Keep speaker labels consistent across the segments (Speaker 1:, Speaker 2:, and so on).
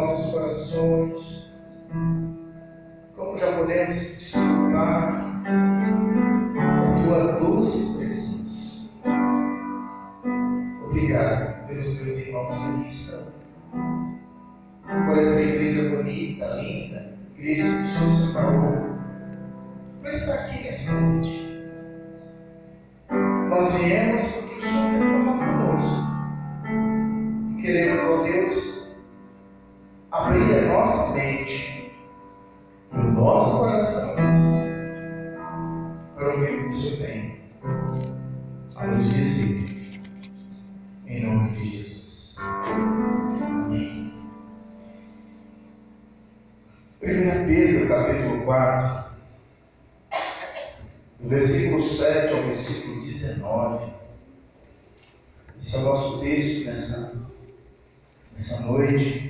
Speaker 1: nossos corações, como já podemos desfrutar da tua doce presença. Obrigado pelos teus irmãos que estão, por essa igreja bonita, linda, igreja que o Senhor separou, por estar aqui nesta noite. Nós viemos nossa mente, para o nosso coração, para o recurso bem, a nos dizer, em nome de Jesus. Amém. 1 Pedro capítulo 4, do versículo 7 ao versículo 19. Esse é o nosso texto nessa, nessa noite.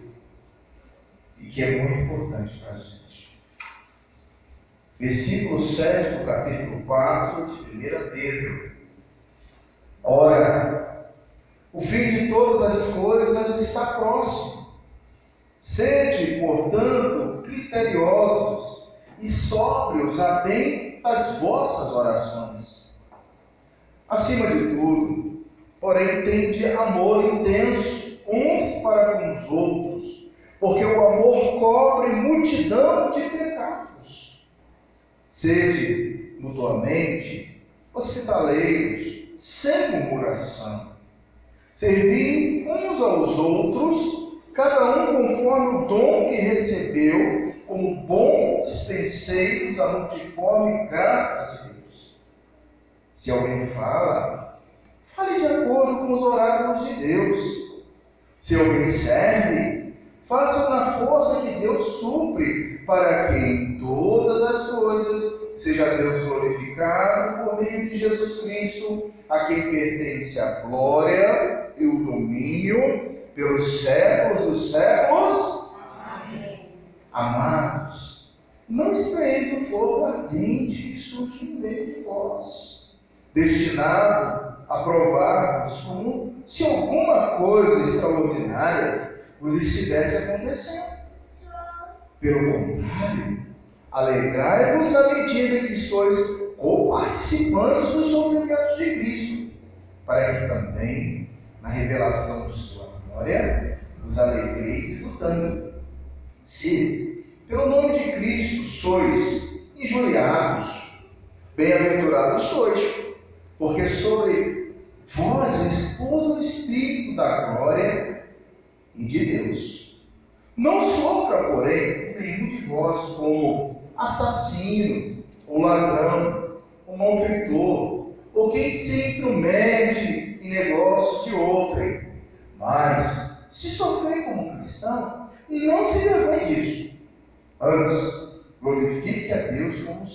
Speaker 1: que é muito importante para a gente. Versículo 7 do capítulo 4 de 1 Pedro. Ora, o fim de todas as coisas está próximo. Sede, portanto, criteriosos e sóbrios a bem das vossas orações Acima de tudo, porém, tende amor intenso uns para com os outros, porque o amor cobre multidão de pecados. Sede mutuamente hospitaleiros, sem murmuração. Servi uns aos outros, cada um conforme o dom que recebeu, como bons dispenseiros da multiforme graça de se alguém fala, fale de acordo com os oráculos de Deus. Se alguém serve, faça na força que Deus supre, para que em todas as coisas seja Deus glorificado por meio de Jesus Cristo, a quem pertence a glória e o domínio pelos séculos dos séculos. Amém. Amados, não estreis o fogo ardente que surge no meio de vós, destinado a provar-vos como se alguma coisa extraordinária vos estivesse acontecendo. Pelo contrário, alegrai-vos na medida que sois co-participantes dos sofrimentos de Cristo, para que também, na revelação de sua glória, os alegreis exultando. Se, pelo nome de Cristo, sois injuriados, bem-aventurados sois, porque sobre vós repousa o Espírito da glória e de Deus. Não sofra, porém, nenhum de vós como assassino, ou ladrão, ou malfeitor, ou quem se intromete em negócios de outrem. Mas, se sofrer como cristão, não se vergonhe disso. Antes, glorifique a Deus como,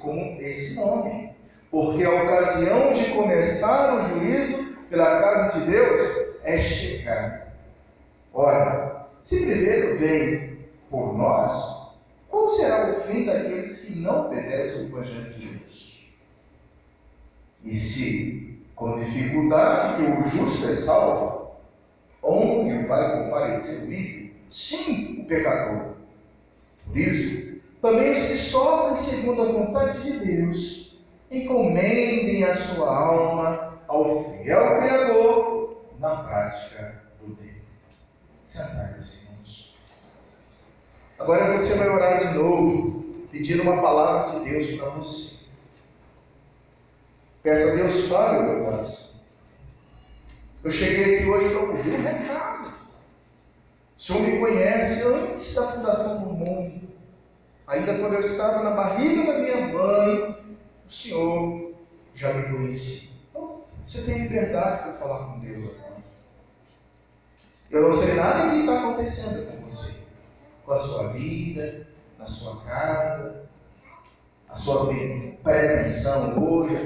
Speaker 1: como esse nome, porque a ocasião de começar o juízo pela casa de Deus é chegar. Ora, se primeiro vem por nós, qual será o fim daqueles que não obedecem o Evangelho de Deus? E se, com dificuldade, que o justo é salvo, onde vai comparecer o ímpio? Sim, o pecador. Por isso, também os que sofrem segundo a vontade de Deus, encomendem a sua alma ao fiel Criador na prática do bem. Meus irmãos. Agora você vai orar de novo, pedindo uma palavra de Deus para você. Peça a Deus, fale meu coração. Eu cheguei aqui hoje para ouvir um recado. O Senhor me conhece antes da fundação do mundo. Ainda quando eu estava na barriga da minha mãe, o Senhor já me conhecia. Então, você tem liberdade para falar com Deus agora. Eu não sei nada que está acontecendo com você, com a sua vida, na sua casa, a sua pretensão hoje, a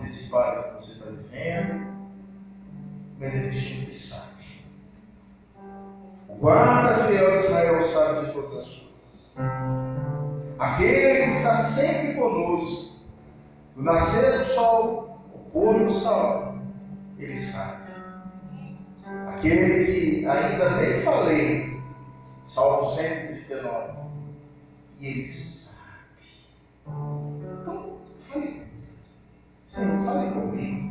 Speaker 1: desse pai que você está vivendo. Mas existe um que sabe. O guarda fiel Israel sabe de todas as coisas. Aquele que está sempre conosco, do nascer do sol, o pôr do sol, ele sabe aquele que ainda nem falei, Salmo 139, e ele sabe. Então, fale. Senhor, fale comigo.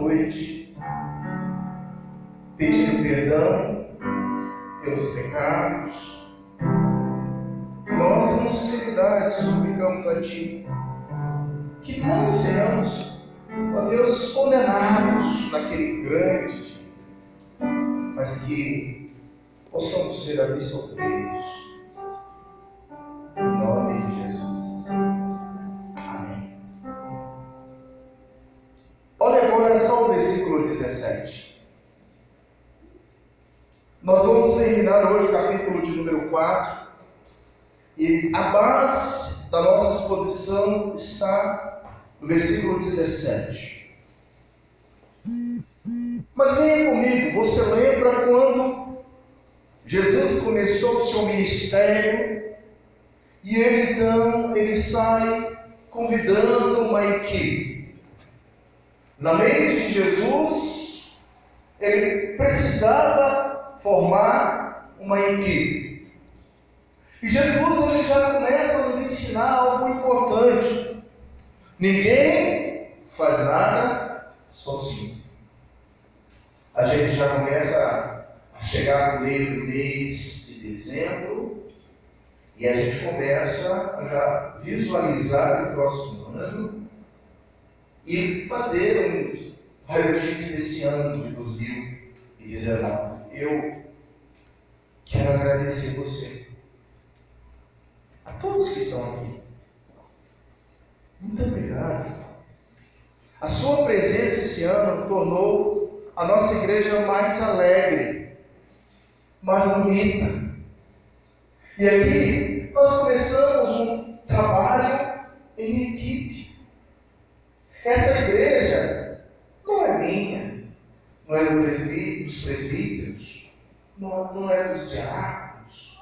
Speaker 1: Noite, pedindo perdão pelos pecados. Nós, com sinceridade, suplicamos a Ti que não sejamos, ó Deus, condenados naquele grande mas que possamos ser absolvidos. Só o versículo 17. Nós vamos terminar hoje o capítulo de número 4. E a base da nossa exposição está no versículo 17. Mas venha comigo, você lembra quando Jesus começou o seu ministério e ele então ele sai convidando uma equipe. Na mente de Jesus, ele precisava formar uma equipe. E Jesus ele já começa a nos ensinar algo importante. Ninguém faz nada sozinho. A gente já começa a chegar no meio do mês de dezembro E a gente começa a já visualizar o próximo ano e fazer um raio-x desse ano de 2019. Eu quero agradecer você, a todos que estão aqui. Muito obrigado. A sua presença esse ano tornou a nossa igreja mais alegre, mais bonita. E aqui nós começamos um trabalho em equipe. Essa igreja não é minha, não é dos presbíteros, não é dos diáconos.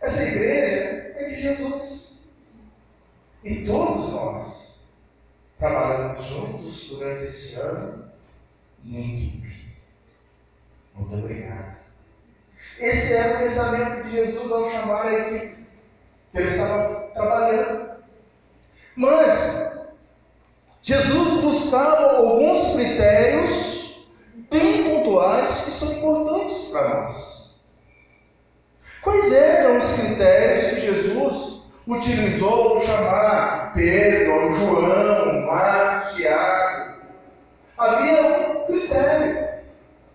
Speaker 1: Essa igreja é de Jesus. E todos nós trabalhamos juntos durante esse ano em equipe. Muito obrigado. Esse era o pensamento de Jesus ao chamar a equipe ele estava trabalhando. Mas Jesus buscava alguns critérios bem pontuais que são importantes para nós. Quais eram os critérios que Jesus utilizou para chamar Pedro, João, Marcos, Tiago? Havia um critério.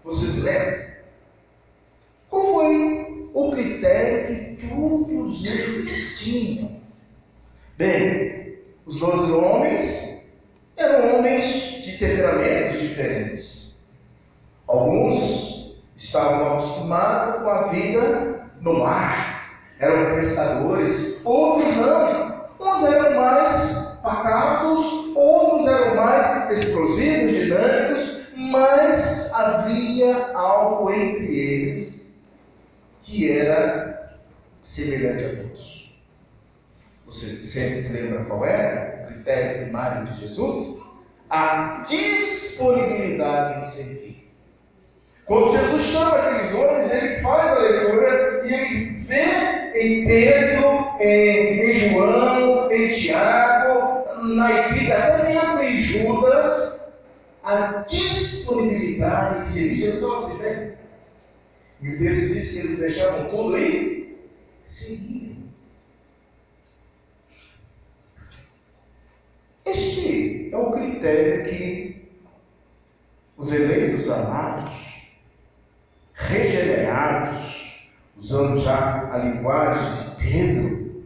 Speaker 1: Vocês lembram? Qual foi o critério que todos eles tinham? Bem, os doze homens eram homens de temperamentos diferentes. Alguns estavam acostumados com a vida no mar, eram pescadores, outros não. Uns eram mais pacatos, outros eram mais explosivos, dinâmicos, mas havia algo entre eles que era semelhante a todos. Você sempre se lembra qual era critério primário de Jesus? A disponibilidade em servir. Quando Jesus chama aqueles homens, ele faz a leitura e ele vê em Pedro, em, João, em Tiago, na equipe, até mesmo em Judas, a disponibilidade em servir. Jesus falou assim, vem, e o texto diz que eles deixavam tudo e seguiam. Este é o critério que os eleitos amados, regenerados, usando já a linguagem de Pedro,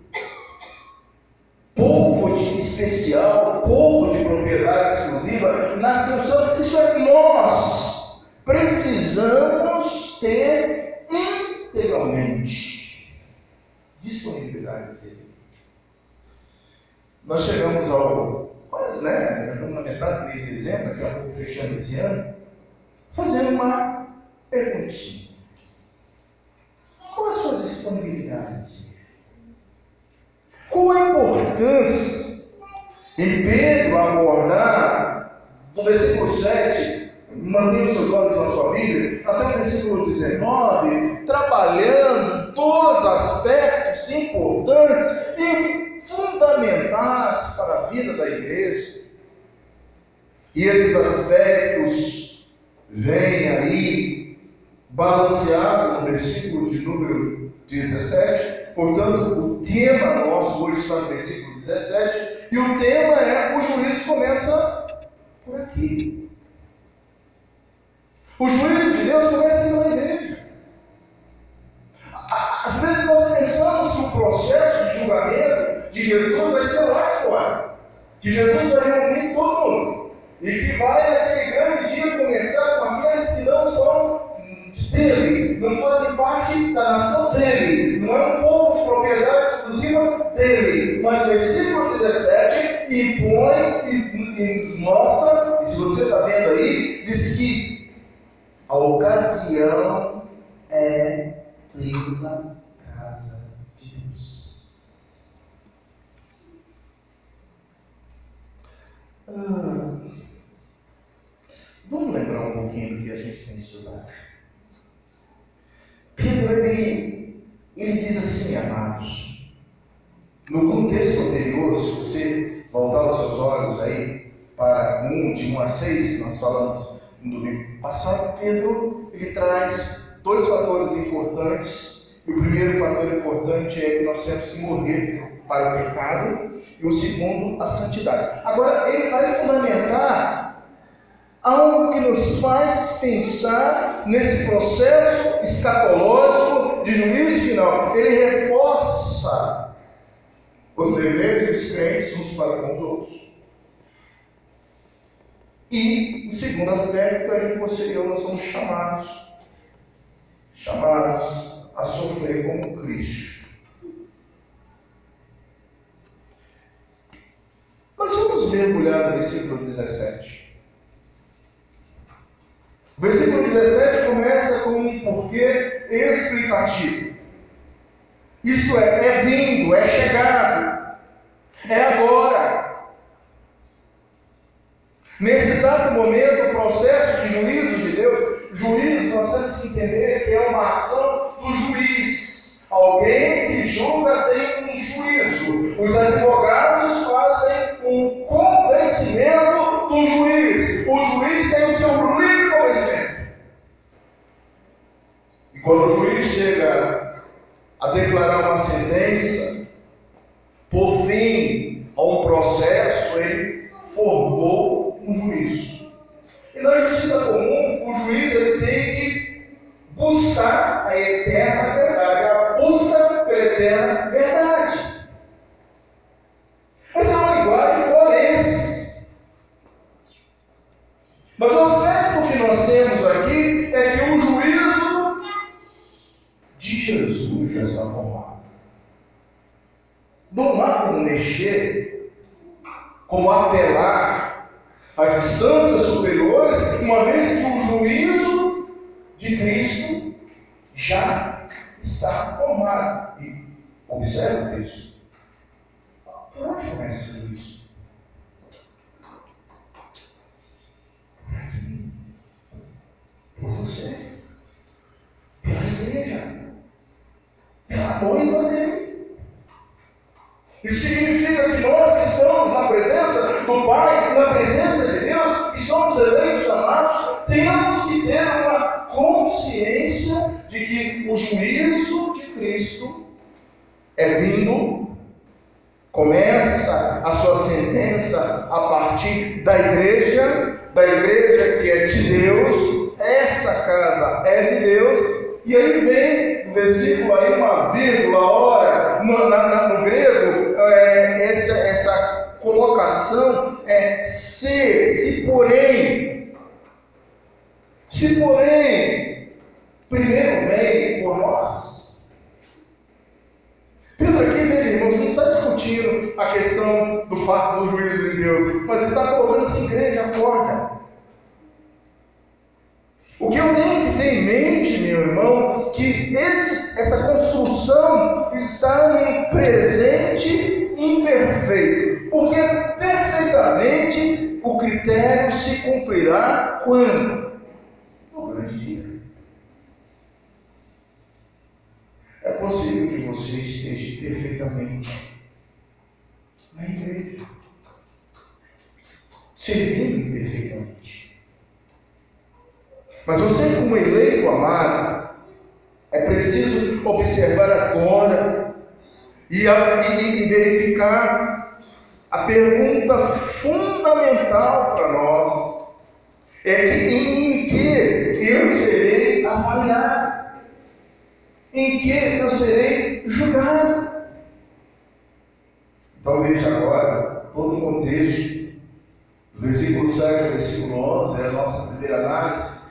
Speaker 1: povo de especial, povo de propriedade exclusiva, nação santa, isso é nós precisamos ter integralmente disponibilidade de servir. Nós chegamos ao quase, né? Estamos na metade do mês de dezembro, daqui a pouco fechando esse ano, fazendo uma perguntinha. Qual a sua disponibilidade? Qual a importância em Pedro abordar no versículo 7 Mantenha os seus olhos na sua Bíblia, até o versículo 19, trabalhando dois aspectos importantes e fundamentais para a vida da igreja. E esses aspectos vêm aí balanceados no versículo de número 17. Portanto, o tema nosso hoje está no versículo 17, e o tema é: o juízo começa por aqui. O juízo de Deus começa na igreja. Às vezes nós pensamos que o processo de Jesus vai ser lá fora. Que Jesus vai reunir todo mundo. E que vai naquele grande dia começar com aqueles que não são dele, não fazem parte da nação dele, não é um povo de propriedade exclusiva dele. Mas o versículo 17 impõe e, e mostra, e se você está vendo aí, diz que a ocasião é pela casa de Deus. Ah, vamos lembrar um pouquinho do que a gente tem estudado. Pedro, ele, ele diz assim, amados, no contexto anterior, se você voltar os seus olhos aí para 1, de 1 a 6, nós falamos no domingo passado, Pedro ele traz dois fatores importantes. E o primeiro fator importante é que nós temos que morrer para o pecado, e o segundo, a santidade. Agora, ele vai fundamentar algo que nos faz pensar nesse processo escatológico de juízo final. Ele reforça os deveres dos crentes uns para com os outros. E o segundo aspecto é que você e eu nós somos chamados, chamados a sofrer como Cristo. Mas vamos mergulhar no versículo 17. O versículo 17 começa com um porquê explicativo. Isto é, é vindo, é chegado, é agora. Nesse exato momento, o processo de juízo de Deus, juízo nós temos que entender que é uma ação do juiz. Alguém que julga tem um juízo. Os advogados convencimento do juiz. O juiz tem o seu livre convencimento. E quando o juiz chega a declarar uma sentença, por fim a um processo, ele formou um juízo. E na justiça comum, o juiz ele tem que buscar a eterna verdade, a busca pela eterna verdade. Igreja acorda. O que eu tenho que ter em mente, meu irmão, que esse, essa construção está num presente imperfeito, porque perfeitamente o critério se cumprirá quando? No grande dia. É possível que você esteja perfeitamente na igreja, servindo perfeitamente. Mas você, como eleito amado, é preciso observar agora e, a, e, e verificar a pergunta fundamental para nós é que em que eu serei avaliado em que eu serei julgado. Então veja agora todo o contexto versículo 7 ao versículo 11, é a nossa primeira análise.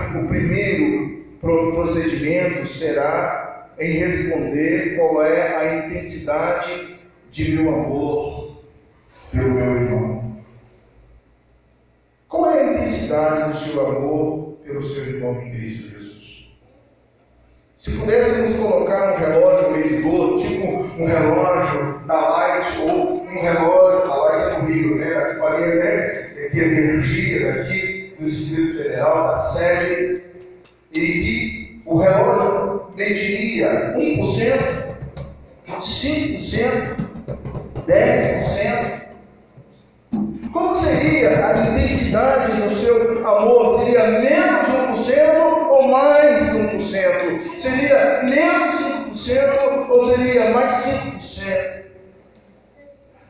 Speaker 1: O primeiro procedimento será em responder qual é a intensidade de meu amor pelo meu irmão. Qual é a intensidade do seu amor pelo seu irmão em Cristo Jesus? Se pudéssemos colocar um relógio medidor, tipo um relógio da Light ou um relógio, do Rio, né? Aqui faria, né? Aqui energia, aqui do Distrito Federal, da sede, e que o relógio mediria 1%, 5%, 10%. Como seria a intensidade do seu amor? Seria menos 1% ou mais 1%? 5%? Seria menos 5% ou seria mais 5%?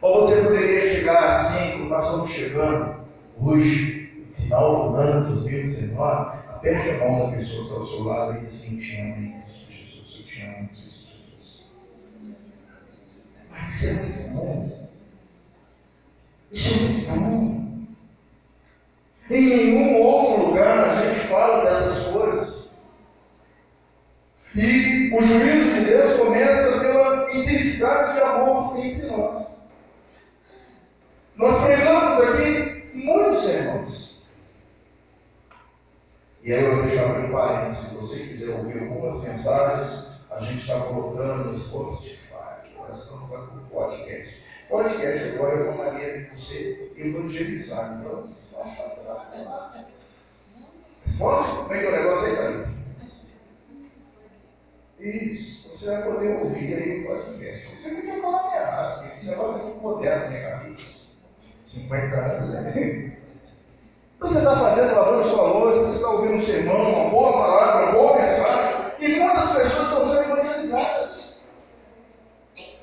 Speaker 1: Ou você poderia chegar a 5%, nós estamos chegando hoje, no final do ano de 2019, aperte a mão da pessoa que está ao seu lado e diz assim, te amo em Cristo Jesus, eu te amo em Cristo Jesus. Mas isso é muito bom. Isso é muito bom. Em nenhum outro lugar a gente fala dessas coisas. E o juízo de Deus começa pela intensidade de amor entre nós. Nós pregamos aqui muitos sermões. E aí eu vou deixar abrir um parênteses. Se você quiser ouvir algumas mensagens, a gente está colocando no Spotify. Nós estamos com podcast. Podcast agora é uma maneira de você evangelizar. Então, você pode fazer lá. Esporte? Como é que o negócio aí, Thalita? Isso. Você vai poder ouvir aí o podcast. Você não quer falar errado. Esse negócio é muito moderno na minha cabeça. 50 anos? Então você está fazendo, lavando sua louça, você está ouvindo um sermão, uma boa palavra, uma boa mensagem, e muitas pessoas estão sendo evangelizadas.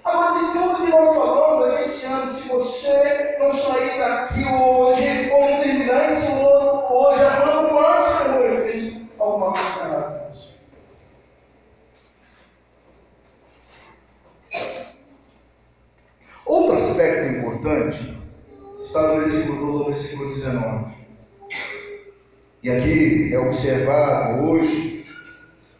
Speaker 1: Agora, de tudo que nós falamos aqui esse ano, se você não sair daqui hoje, ou não terminar esse ano hoje, amando o Senhor em Cristo, alguma coisa errada. Outro aspecto importante está no versículo 12 ao versículo 19. E aqui é observado hoje,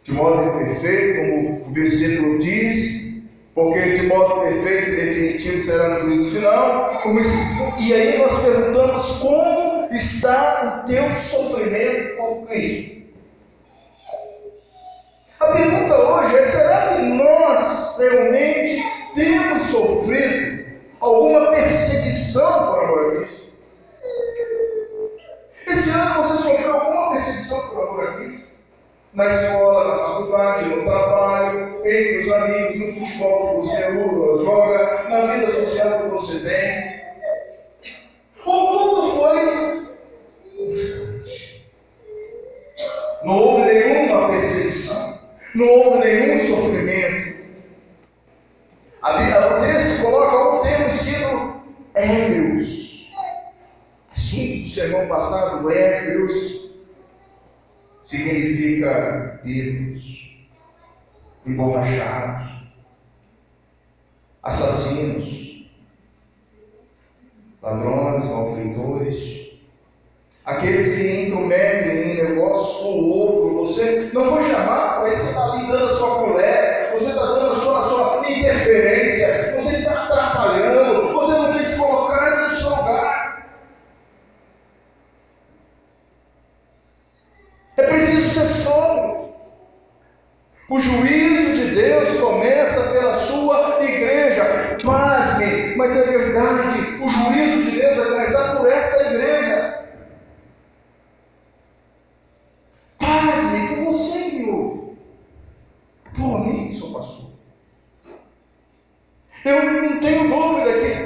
Speaker 1: de modo perfeito, como o versículo diz, porque de modo perfeito e definitivo será no juízo final. E aí nós perguntamos como está o teu sofrimento com Cristo. A pergunta hoje é: será que nós realmente temos sofrido alguma perseguição por amor a Cristo? Esse ano você sofreu alguma perseguição por amor a Cristo? na escola, na faculdade, no trabalho, entre os amigos, no futebol que você joga, na vida social que você tem. O tudo foi constante. Não houve nenhuma perseguição, não houve nenhum sofrimento. O texto coloca o termo sido ébrios. Assunto do sermão passado, ébrios significa bêbados, emborrachados, assassinos, ladrões, malfeitores, aqueles que intrometem em um negócio ou outro. Você não foi chamado para você está ali dando a sua colher, você está dando a sua, a sua interferência, você está atrapalhando, você não quer se colocar no seu lugar. É preciso ser sóbrio. O juízo de Deus começa pela sua igreja. Pasme, mas é verdade. O juízo de Deus vai começar por essa igreja. Pasme por você, meu. Por mim, sou pastor. Eu não tenho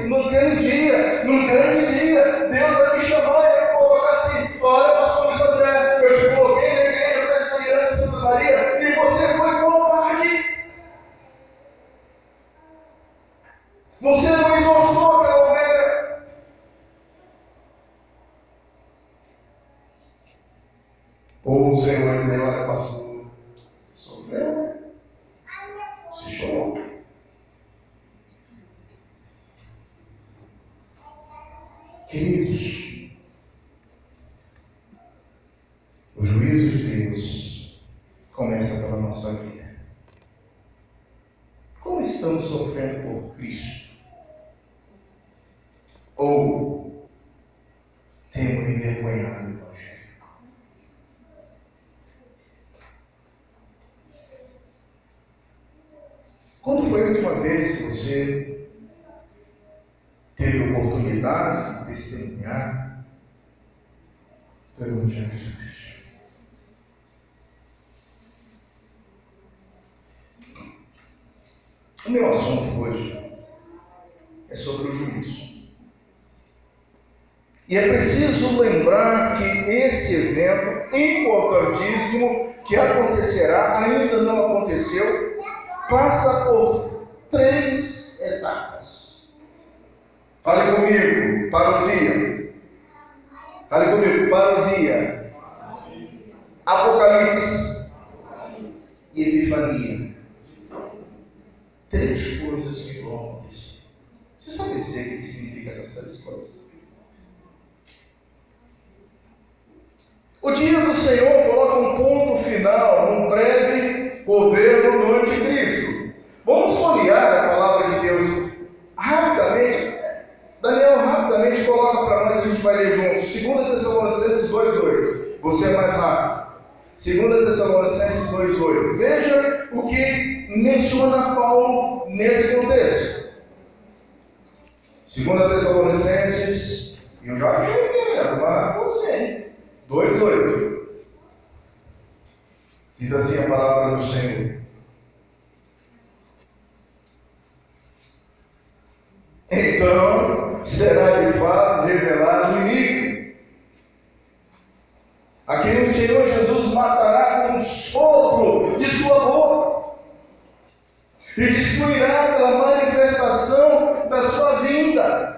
Speaker 1: no grande dia, no grande dia, Deus vai me chamar e vai colocar assim: olha, pastor Luiz André, eu te coloquei na igreja presbiteriana de Santa Maria e você foi covarde. Você não exortou aquela ovelha. Ou o Senhor vai dizer: olha, pastor, você sofreu, né? Você chorou. Queridos, o juízo de Deus começa pela nossa vida. Como estamos sofrendo por Cristo? Ou temos envergonhado o Evangelho? Quando foi a última vez que você teve oportunidade de testemunhar do Evangelho Cristo. O meu assunto hoje é sobre o juízo. E é preciso lembrar que esse evento importantíssimo que acontecerá, ainda não aconteceu, passa por três etapas. Fale comigo, parousia. Fale comigo, parousia. Apocalipse e epifania. Três coisas que vão acontecer. Você sabe dizer o que significa essas três coisas? O dia do Senhor coloca um ponto final num breve governo do anticristo. Vamos folhear a palavra de Deus rapidamente. Daniel rapidamente coloca para nós, a gente vai ler juntos. 2 Tessalonicenses 2,8. Você é mais rápido. 2 Tessalonicenses 2,8. Veja o que menciona Paulo nesse contexto. 2 Tessalonicenses, eu já achei mas você. 2,8. Diz assim a palavra do Senhor. Então será de fato revelado o inimigo, a quem o Senhor Jesus matará com o sopro de sua boca e destruirá pela manifestação da sua vinda.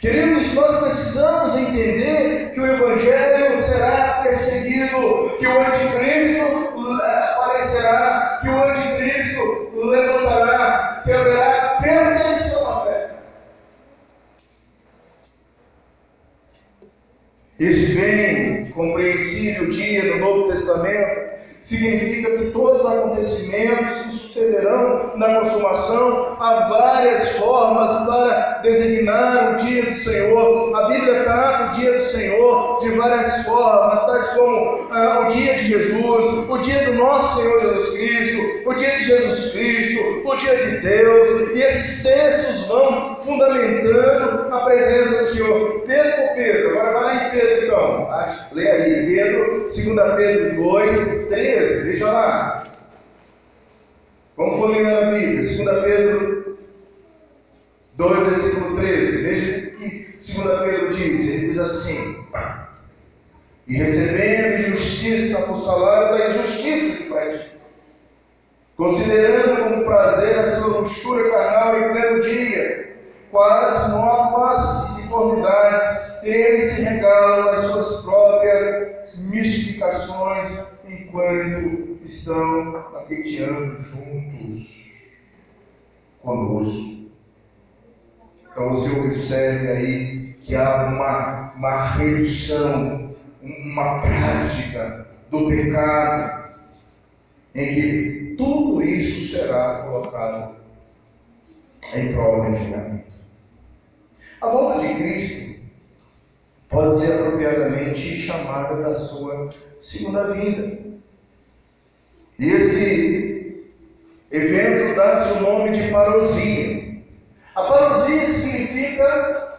Speaker 1: Queridos, nós precisamos entender que o Evangelho será perseguido, que o anticristo aparecerá, que o anticristo levantará, que haverá perseguição à fé. Este bem compreensível dia do Novo Testamento significa que todos os acontecimentos que sucederão na consumação há várias formas para designar o dia do Senhor. A Bíblia trata o dia do Senhor de várias formas, tais como ah, o dia de Jesus, o dia do nosso Senhor Jesus Cristo, o dia de Jesus Cristo, o dia de Deus, e esses textos vão fundamentando a presença do Senhor. Pedro Pedro, agora vai lá em Pedro então, lê aí, Pedro, 2 Pedro 2, 3. 13, veja lá. Vamos folheando a Bíblia, 2 Pedro 2, versículo 13. Veja o que 2 Pedro diz. Ele diz assim: E recebendo justiça por salário da injustiça que pratica, considerando como prazer a sua luxúria carnal em pleno dia, normas e deformidades, ele se regala nas suas próprias mistificações enquanto estão paqueteando juntos conosco. Então você observe aí que há uma, uma redução, uma prática do pecado, em que tudo isso será colocado em prova em julgamento. A volta de Cristo pode ser apropriadamente chamada da sua segunda vinda. E esse evento dá-se o nome de parousia. A parousia significa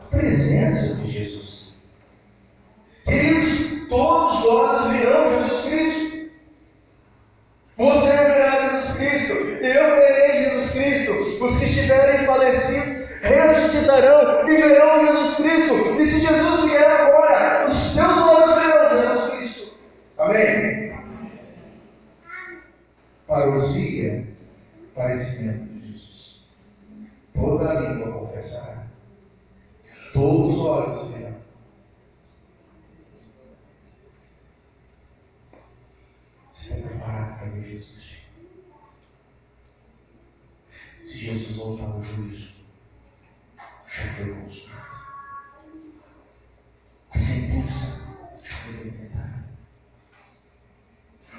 Speaker 1: a presença de Jesus. Queridos, todos os olhos virão Jesus Cristo. Você verá Jesus Cristo, eu verei Jesus Cristo. Os que estiverem falecidos ressuscitarão e verão Jesus Cristo. E se Jesus vier agora, os teus olhos verão Jesus Cristo. Amém? Parousia, parecimento de Jesus. Toda a língua confessará, todos os olhos verão. Se preparar para ver Jesus. Se Jesus voltar ao juízo, já foi consumado. A sentença já foi decretada.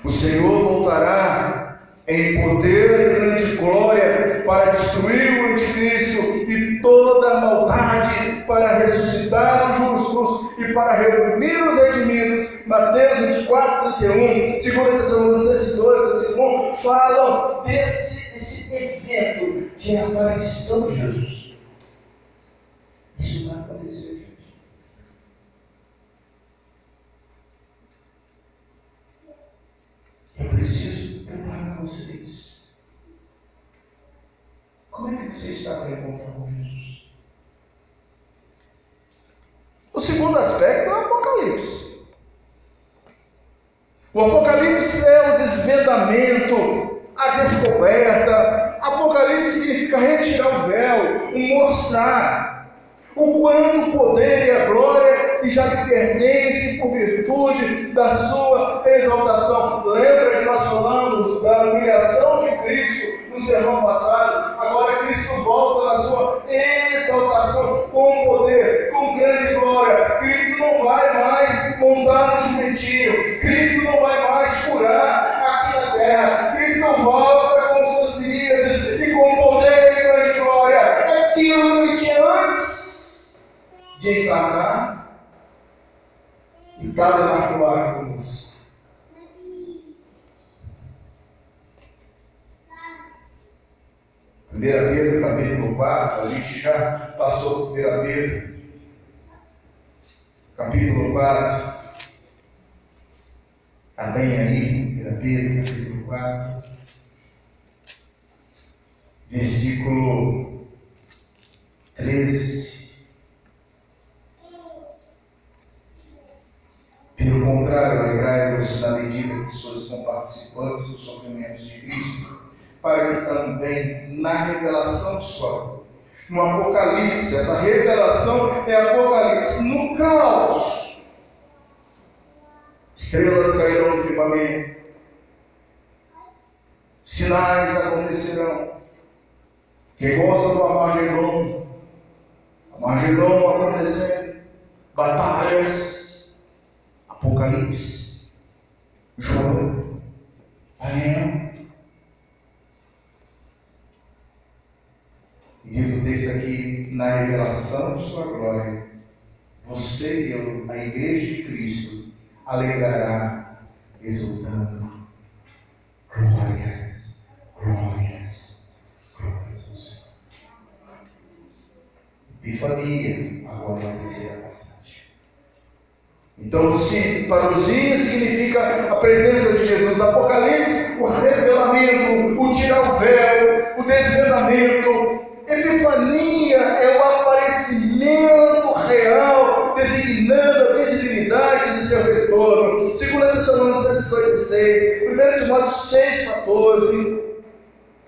Speaker 1: O Senhor voltará em poder e grande glória para destruir o anticristo e toda a maldade, para ressuscitar os justos e para reunir os redimidos. Mateus 24, 31, 2 Tessalonicenses 2, versículo falam desse, desse evento que é a aparição de Jesus. Isso vai acontecer, gente. Eu preciso preparar vocês. Como é que você está para encontrar com Jesus? O segundo aspecto é o Apocalipse. O Apocalipse é o desvendamento, a descoberta. Apocalipse significa retirar o véu, mostrar o quanto o poder e a glória que já lhe pertence por virtude da sua exaltação. Lembra que nós falamos da humilhação de Cristo no sermão passado? Agora Cristo volta na sua exaltação com poder, com grande glória. Cristo não vai mais montar no jumentinho. Cristo não vai mais curar aqui na terra. Cristo volta com suas feridas e com poder e grande glória. Aquilo que tinha antes de encarnar e tabernacular conosco. Primeira Pedro, capítulo 4, a gente já passou por 1 Pedro, capítulo 4. Está bem aí, 1 Pedro, capítulo 4, versículo 13. Pelo contrário, alegrai-vos na medida que sois participantes dos sofrimentos de Cristo, para que também na revelação de sua no Apocalipse, essa revelação é Apocalipse, no caos, estrelas cairão no firmamento, sinais acontecerão, que gosta do Amargedon, Amargedon acontecendo, batalhas, Apocalipse, João, Daniel. E diz o texto aqui, na revelação de sua glória, você e eu, a igreja de Cristo, alegrará, exultando. Glórias, glórias, glórias ao Senhor. Epifania agora acontecerá bastante. Então, se parousia significa a presença de Jesus. Apocalipse, o revelamento, o tirar o véu, o desvendamento. Epifania é o aparecimento real, designando a visibilidade de seu retorno. 2 Tessalonicenses 6, 1 Timóteo 6, 14.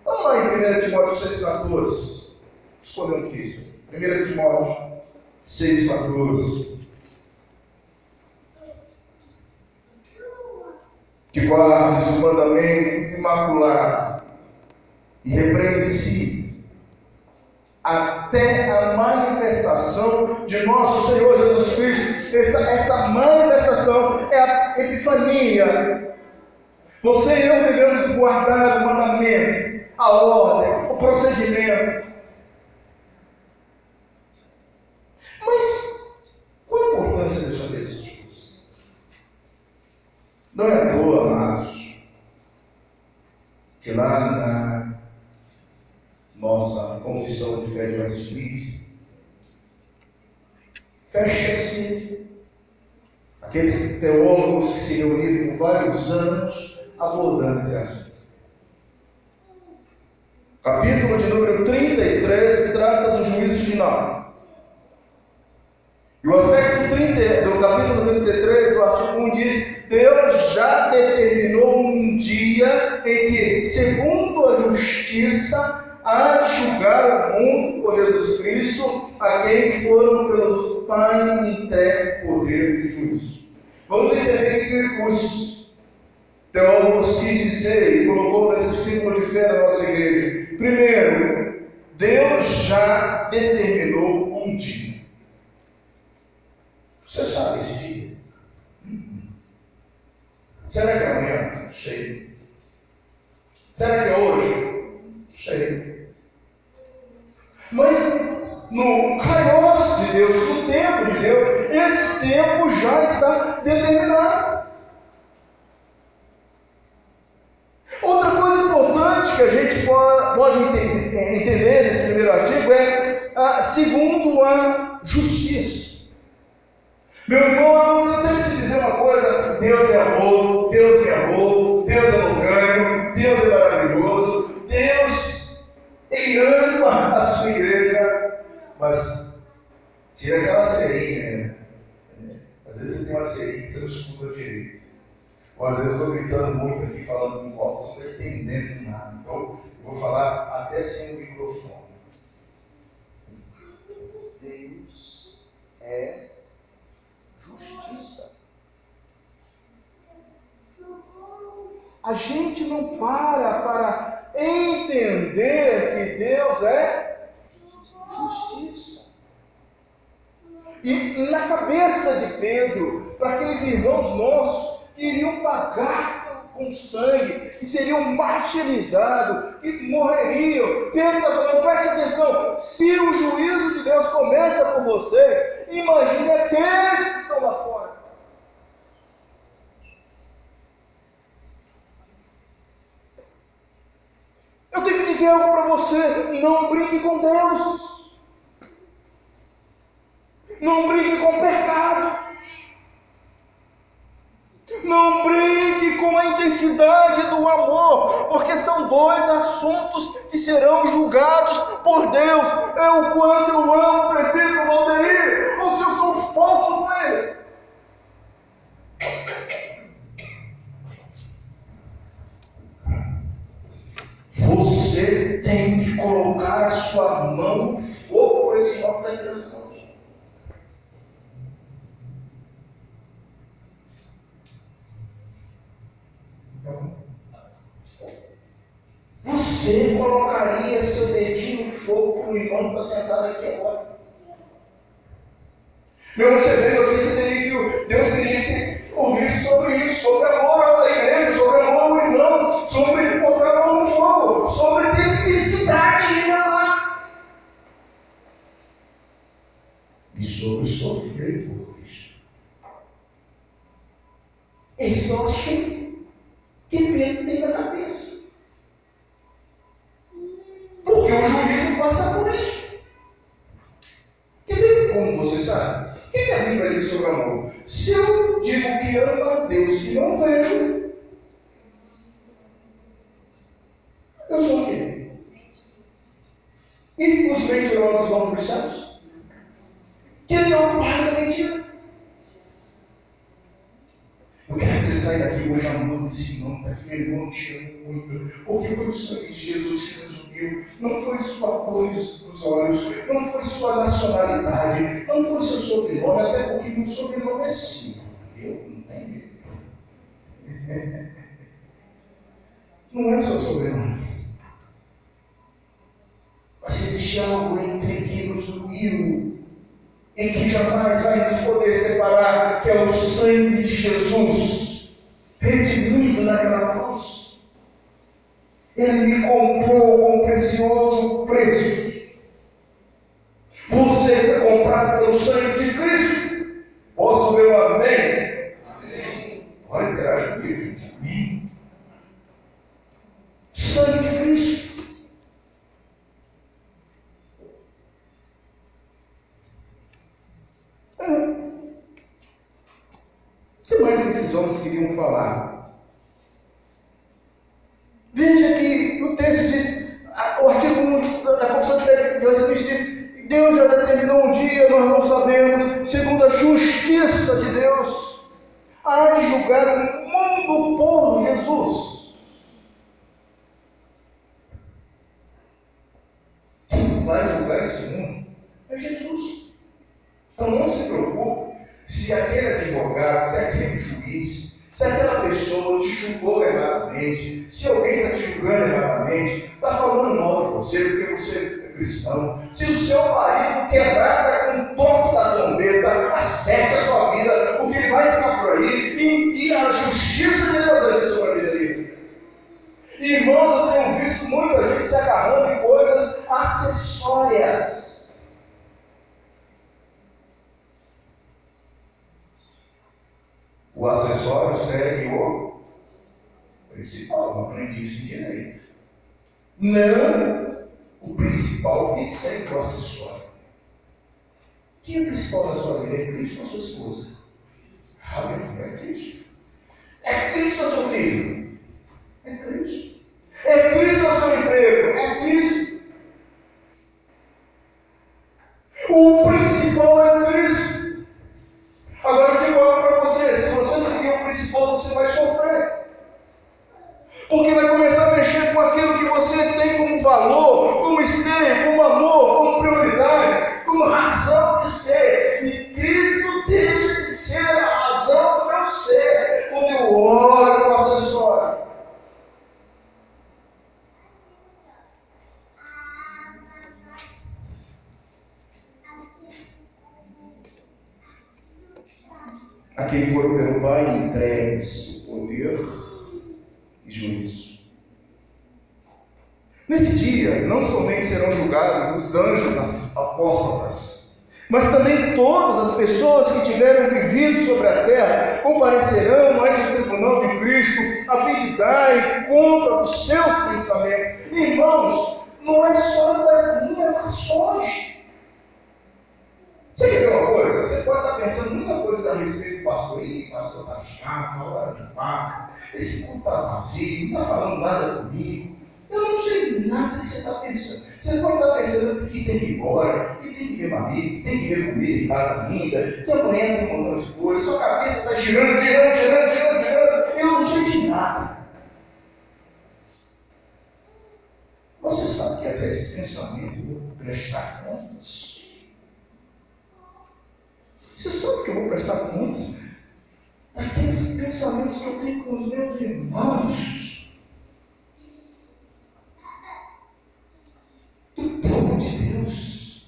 Speaker 1: Vamos lá em 1 Timóteo 6, 14. Escolha um texto. 1 Timóteo 6, 14. que guardes os mandamentos imaculados, irrepreensível, até a manifestação de nosso Senhor Jesus Cristo. Essa, essa manifestação é a epifania. Você e eu devemos guardar o mandamento, a ordem, o procedimento. Mas qual a importância de saber isso? Não é à toa, amados, que lá na nossa confissão de fé de Westminster, fecha-se aqueles teólogos que se reuniram por vários anos abordando esse assunto. Capítulo de número 33 trata do juízo final. E o aspecto 30, do capítulo 33, do artigo 1 diz: Deus já determinou um dia em que, segundo a justiça, de julgar o mundo por Jesus Cristo, a quem foram pelo Pai entregue poder e juízo. Vamos entender que os teólogos quis dizer e colocou nesse símbolo de fé da nossa igreja. Primeiro, Deus já determinou um dia. Você sabe esse dia? Será que é amanhã? Sei. Será que é hoje? Sei. Mas no kairos de Deus, no tempo de Deus, esse tempo já está determinado. Outra coisa importante que a gente pode entender nesse primeiro artigo é, a, segundo a justiça. Meu irmão, eu tenho que te dizer uma coisa: Deus é amor, tira aquela serinha, né? Às vezes você tem uma serinha que você não escuta direito. Ou às vezes estou gritando muito aqui, falando muito alto, você não está entendendo nada. Então, eu vou falar até sem o microfone. Deus é justiça. A gente não para para entender que Deus é justiça. E na cabeça de Pedro, para aqueles irmãos nossos que iriam pagar com sangue, que seriam martirizados, que morreriam, Pedro está falando, preste atenção, se o juízo de Deus começa por vocês, imagine aqueles que estão lá fora. Eu tenho que dizer algo para você: não brinque com Deus. Não brinque com o pecado. Não brinque com a intensidade do amor, porque são dois assuntos que serão julgados por Deus. É o quanto eu amo o presbítero Valdeir, ou se eu sou falso com ele. Você tem que colocar a sua mão no fogo por esse copo da direção. Você colocaria seu dedinho no fogo para o irmão que está sentado aqui agora? Veio aqui, você teria que. Deus queria que ouvisse sobre isso, sobre amor à igreja, sobre amor ao irmão, sobre colocar a mão no fogo, sobre felicidade em amar. E sobre sofrer por. Esse é o assunto que Pedro tem na cabeça. Porque o juízo passa por isso. Quer ver como você sabe? O que a Bíblia diz sobre amor? Se eu digo que amo a Deus e não vejo, eu sou o quê? E os mentirosos vão para os céus? Quem é o pai da mentira? Eu quero que você saia daqui hoje à noite, não, para que meu irmão te ame muito. Porque foi o sangue de Jesus que nos uniu. Não dos olhos, não foi sua nacionalidade, não foi seu sobrenome, até porque meu sobrenome é sim. Eu não tenho Não é seu sobrenome. Mas existe algo entre que nos uniu em que jamais vai nos poder separar, que é o sangue de Jesus, redimido naquela cruz. Ele me comprou com precioso preço. Você foi comprado pelo sangue de Cristo. Posso um amém? Amém. Olha, interage comigo. Amém. Sangue de Cristo. esses homens queriam falar. Veja que o texto diz, o artigo 1 da Confissão de Fé de Jesus diz, Deus já determinou um dia, nós não sabemos, segundo a justiça de Deus, há de julgar o mundo por Jesus. Quem vai julgar esse mundo é Jesus. Então não se preocupe se aquele advogado, se aquele juiz, se aquela pessoa te julgou erradamente, se alguém está te julgando erradamente, está falando mal de você porque você é cristão, se o seu marido quebrar com o toque da trombeta, acerte a sua vida, porque ele vai ficar por aí e, e a justiça de Deus vai ver sobre a vida dele. Irmãos, eu tenho visto muita gente se agarrando em coisas acessórias. O acessório segue o principal. Eu aprendi isso direito. Não o principal que segue o acessório. Quem é o principal na sua vida? É Cristo ou sua esposa? Filho, é Cristo. É Cristo ou seu filho? É Cristo. É Cristo ou seu emprego? É Cristo. Mas também todas as pessoas que tiveram vivido sobre a terra comparecerão ante o tribunal de Cristo, a fim de darem conta dos seus pensamentos. Irmãos, não é só das minhas ações. Você quer ver uma coisa? Você pode estar pensando muita coisa a respeito do pastor. Ih, pastor está chato, hora que passa, esse culto está vazio, não está falando nada comigo. Eu não sei nada que você está pensando. Você pode estar pensando que tem que ir embora, que tem que ver marido, que tem que ver comida em casa ainda, que amanhã tem um montão de coisas, sua cabeça está girando, girando, girando, girando, girando. Eu não sei de nada. Você sabe que até esse pensamento eu vou prestar contas. Você sabe que eu vou prestar contas daqueles pensamentos que eu tenho com os meus irmãos. do povo de Deus.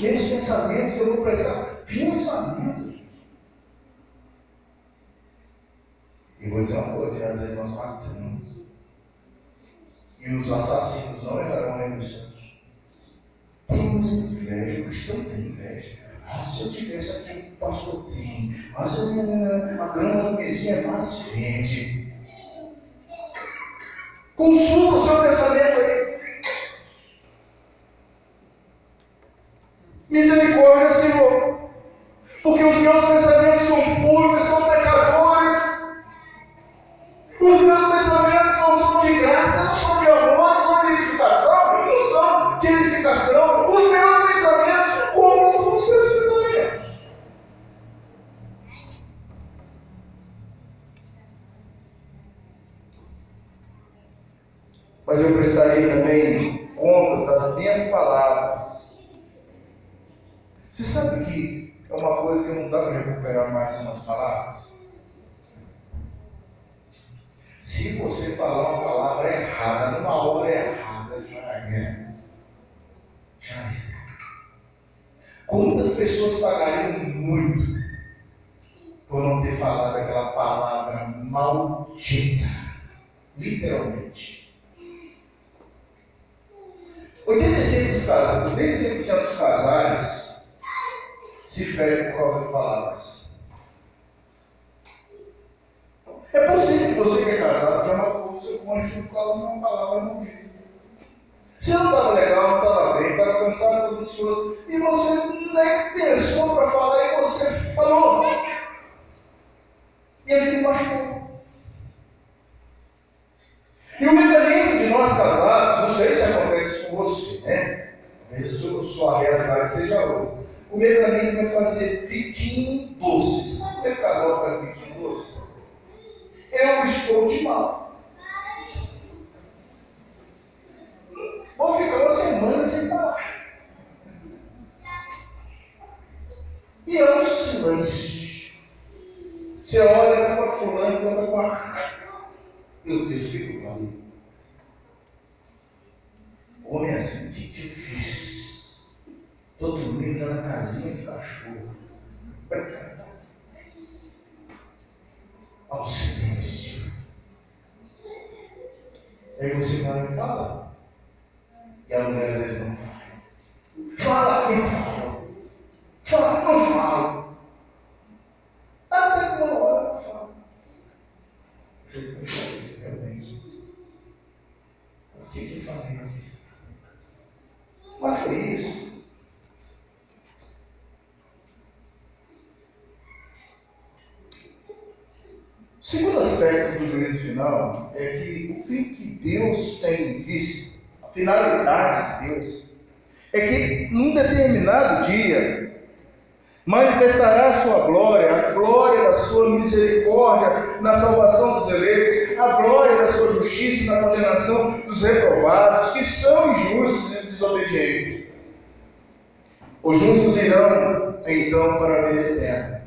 Speaker 1: Meus pensamentos eu vou prestar pensamento. E vou dizer uma coisa, às vezes nós matamos. E os assassinos não entrarão dos céus. Temos inveja, o cristão tem inveja. Ah, se eu tivesse aqui o pastor tem. Ah, se eu, a grama do vizinho é mais verde. Consulta o seu pensamento aí. Misericórdia, Senhor. Porque os meus pensamentos maldita? Literalmente. 85% dos casais, 85% dos casais se ferem por causa de palavras. É possível que você que é casado já matou o seu cônjuge por causa de uma palavra maldita. Você não estava legal, não estava bem, estava cansado, estava ansioso, e você nem pensou para falar e você falou. E ele machucou. E o mecanismo de nós casados, não sei se acontece com você, né? Talvez sua realidade seja outra. O mecanismo é fazer piquinho doce. Sabe como é que o casal faz piquinho doce? Eu estou de mal. Vou ficar uma semana sem falar. E é um silêncio. Você olha para fulano e anda com a raiva. Eu falei? Homem assim, o que, que eu fiz? Estou dormindo já na casinha de cachorro. Ao silêncio. Aí você vai me falar. E a mulher às vezes não fala. Fala, eu falo. Fala, não falo. Até que uma hora eu falo. Você realmente. O que que falei? Mas foi isso. O segundo aspecto do juízo final é que o fim que Deus tem visto, a finalidade de Deus, é que num determinado dia manifestará a sua glória, a glória da sua misericórdia na salvação dos eleitos, a glória da sua justiça na condenação dos reprovados, que são injustos e desobedientes. Os justos irão então para a vida eterna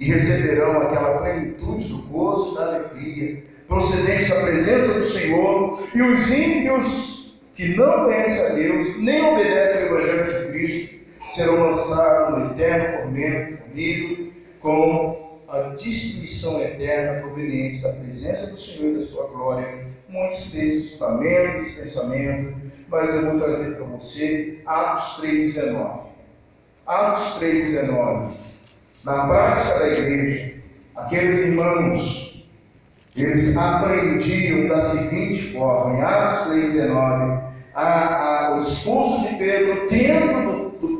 Speaker 1: e receberão aquela plenitude do gozo e da alegria procedente da presença do Senhor, e os ímpios que não conhecem a Deus, nem obedecem ao Evangelho de Cristo, serão lançados no eterno tormento, unido com a destruição eterna proveniente da presença do Senhor e da sua glória. Muitos desses fundamentos, pensamento, mas eu vou trazer para você Atos 3,19. Atos 3,19. Na prática da igreja, aqueles irmãos, eles aprendiam da seguinte forma, em Atos 3,19, a, a, o discurso de Pedro dentro do, do,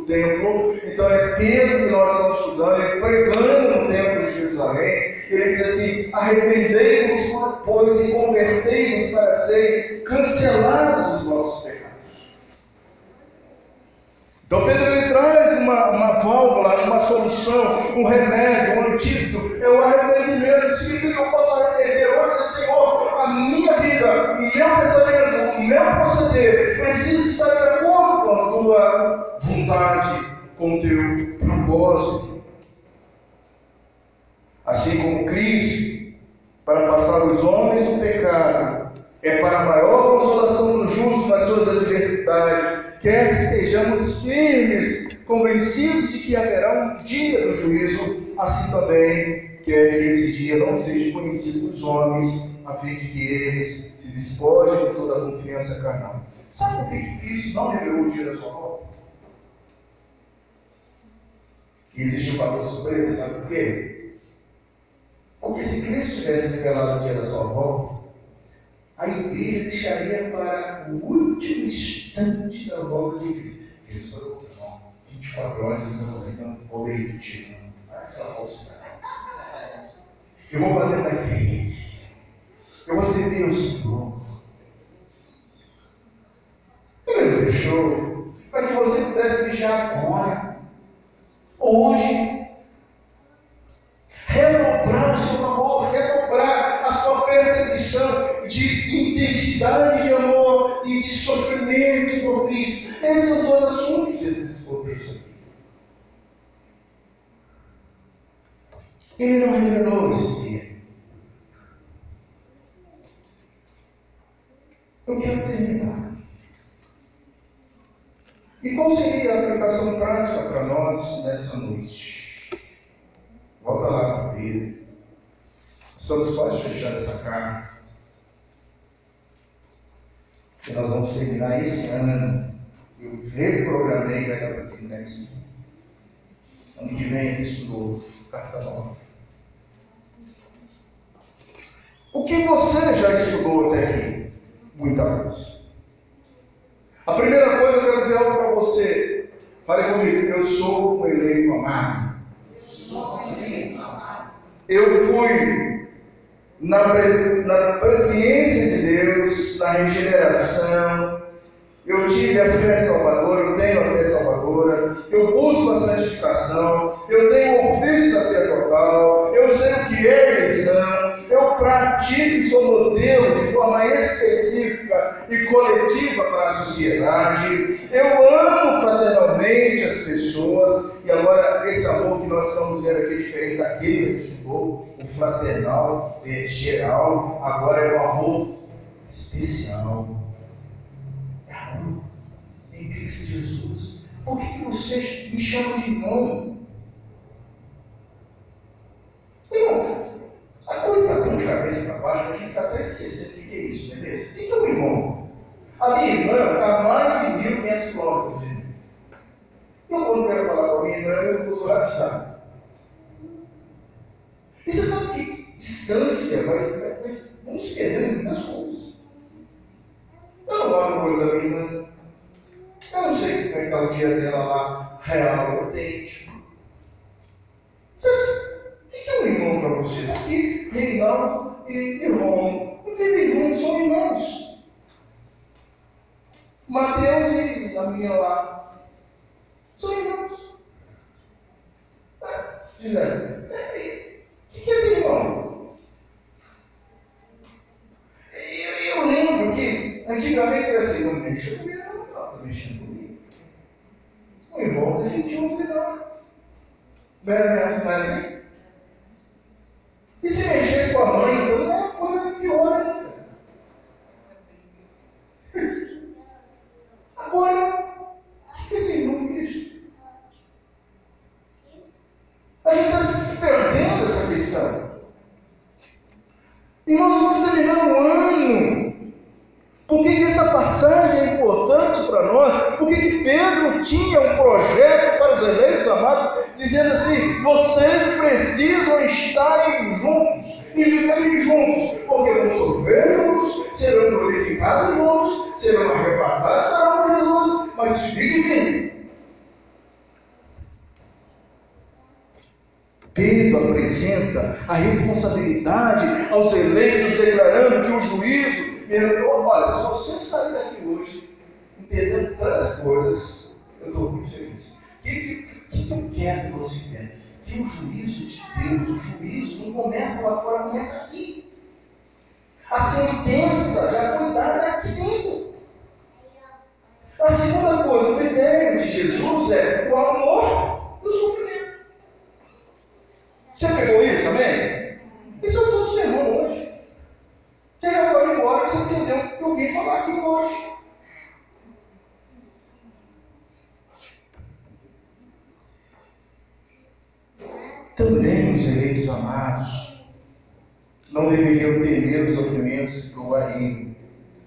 Speaker 1: templo, então é Pedro que nós estamos estudando, ele pregando no templo de Jerusalém, ele diz assim: arrependei-vos, pois, e convertei-vos para serem cancelados os vossos. Então Pedro ele traz uma, uma válvula, uma solução, um remédio, um antídoto. É o arrependimento. Significa que eu posso arrepender hoje Senhor, a minha vida, o meu pensamento, o meu proceder precisa estar de acordo com a tua vontade, com o teu propósito. Assim como Cristo, para afastar os homens do pecado, é para a maior consolação do justo nas suas adversidades, quer que estejamos firmes, convencidos de que haverá um dia do juízo, assim também quer que esse dia não seja conhecido dos homens, a fim de que eles se despojem de toda a confiança carnal. Sabe por que Cristo não revelou o dia da sua volta? existe um fator surpresa, sabe por quê? Porque se Cristo tivesse revelado o dia da sua volta, a igreja deixaria para o último instante da volta de Cristo. Jesus falou, 24 horas, Jesus falou, então, poder repetir. Aquela falsidade. Eu vou bater na igreja. Eu vou servir o Senhor. Ele deixou para que você pudesse já agora, hoje, redobrar o seu amor, redobrar a sua percepção de intensidade de amor e de sofrimento por Cristo. Esses são dois assuntos desse contexto aqui. Ele não revelou esse dia. Eu quero terminar. E qual seria a aplicação prática para nós nessa noite? Volta lá para Pedro. Estamos quase fechando essa carta. E nós vamos terminar esse ano. Eu reprogramei para terminar esse ano. Ano que vem, estudou carta nova. O que você já estudou até aqui? Muita coisa. A primeira coisa que eu quero dizer algo para você. Fale comigo, eu sou um eleito amado. Eu fui na, na presciência de Deus, na regeneração, eu tive a fé salvadora, eu tenho a fé salvadora, eu busco a santificação, eu tenho o ofício sacerdotal, eu sei o que é eleição, eu pratico e sou modelo de forma específica e coletiva para a sociedade, eu amo fraternalmente as pessoas, e agora esse amor que nós estamos vendo aqui é diferente daquele que a gente o fraternal, é, geral, agora é o amor especial. Em Cristo Jesus. Por que, vocês me chamam de irmão? Irmão, a coisa com cabeça para baixo, a gente está até esquecendo o que é isso, não é mesmo? O que é um irmão? A minha irmã está a mais de 1.500 quilômetros de mim. Eu, quando quero falar com a minha irmã, eu uso o WhatsApp. E você sabe que distância vai, vamos perdendo muitas coisas. Eu não olho no olho da minha irmã, eu não sei como é que está o dia dela lá, real autêntico. O é um irmão para você? Aqui, Reinaldo e, e Romo não vivem juntos, são irmãos. Mateus e a menina lá são irmãos. É, dizendo, o que é ter irmão? Eu, eu lembro que antigamente era assim, não mexa comigo, não, está mexendo comigo. O irmão defendia o outro não. Não era assim? E se mexesse com a mãe, então é coisa pior né? ainda. Agora, que esse irmão? É a gente está se perdendo essa questão. E nós vamos terminando o ano. Por que, que essa passagem é importante para nós? Por que, que Pedro tinha um projeto os eleitos amados, dizendo assim: vocês precisam estarem juntos e viverem juntos, porque vão sofrer juntos, serão glorificados juntos, serão arrebatados, serão por Jesus, mas fiquem. Pedro apresenta a responsabilidade aos eleitos, declarando que o juízo. Olha, se você sair daqui hoje entendendo três coisas, eu estou muito feliz. O que, eu quero que você entenda? Que o juízo de Deus, o juízo não começa lá fora, começa aqui. A sentença já foi dada aqui dentro. A segunda coisa, o critério de Jesus é o amor e o sofrimento. Você pegou isso também? Isso é todo sermão hoje. Você já pode ir embora que você entendeu o que eu vim falar aqui hoje. Também os eleitos amados não deveriam temer os sofrimentos que provariam.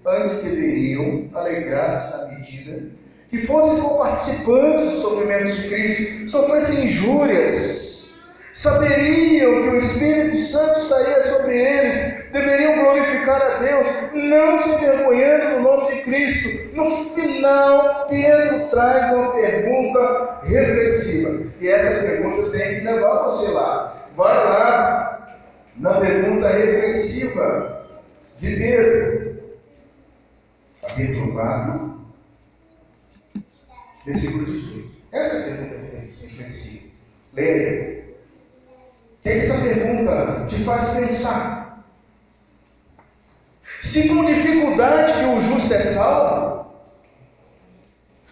Speaker 1: Antes deveriam alegrar-se na medida que fossem participantes dos sofrimentos de Cristo, sofressem injúrias, saberiam que o Espírito Santo estaria sobre eles, deveriam glorificar a Deus, não se envergonhando no nome de Cristo. No final, Pedro traz uma pergunta reflexiva, e essa pergunta tem que levar você lá. Vai lá na pergunta reflexiva de Pedro, capítulo 4, versículo 18. Essa é pergunta reflexiva. Leia que essa pergunta te faz pensar. Se com dificuldade que o justo é salvo,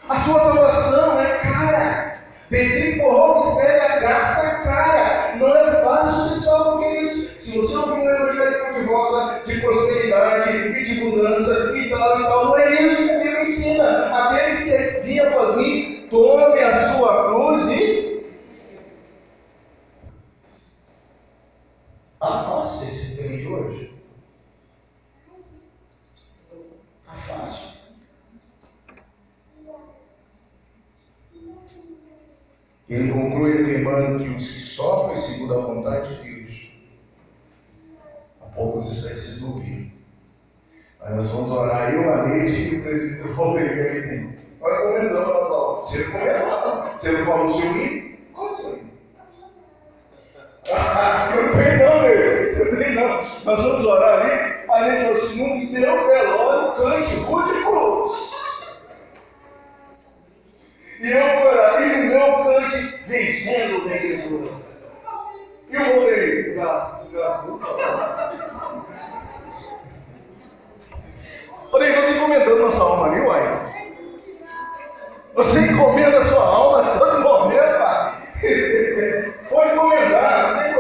Speaker 1: a sua salvação é cara. Pedro porrou escreve a graça cara. Não é fácil ser salvo com isso. Se você ouvir um evangelho de rosa, de prosperidade e de mudança e tal e tal, não é isso que a Bíblia ensina. Aquele que dia após mim, tome a sua cruz e Está fácil esse crente hoje? Está fácil. Ele conclui afirmando que os que sofrem segundo a vontade de Deus, há poucos instantes vocês ouviram. Aí nós vamos orar, eu, a e o presidente Rodrigo aqui dentro. Nós comentamos a nossa aula. Você não comentou, você não falou o seu livro? Qual é o seu livro? não tem não, nego. Não tem não. Nós vamos orar ali. A gente falou assim: no meu velório cante Rude Cruz. E eu orar. E no meu cante vencendo Jesus. E o Rodrigo? Gafo. Rodrigo, você encomendando nossa alma ali, uai. Você encomenda a sua alma todo momento, pai. Pode encomendar, não tem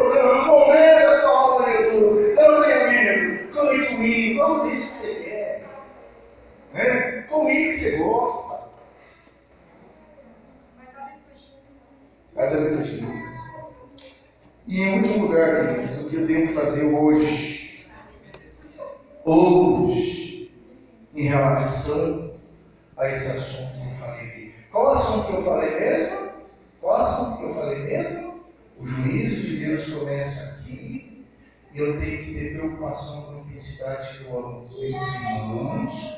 Speaker 1: Diz que você quer. Né? Comigo que você gosta. Mas a chega. E em último lugar, queridos, o que eu devo fazer hoje? Hoje, em relação a esse assunto que eu falei. Qual assunto que eu falei mesmo? Qual assunto que eu falei mesmo? O juízo de Deus começa aqui eu tenho que ter preocupação com a intensidade que eu amo meus irmãos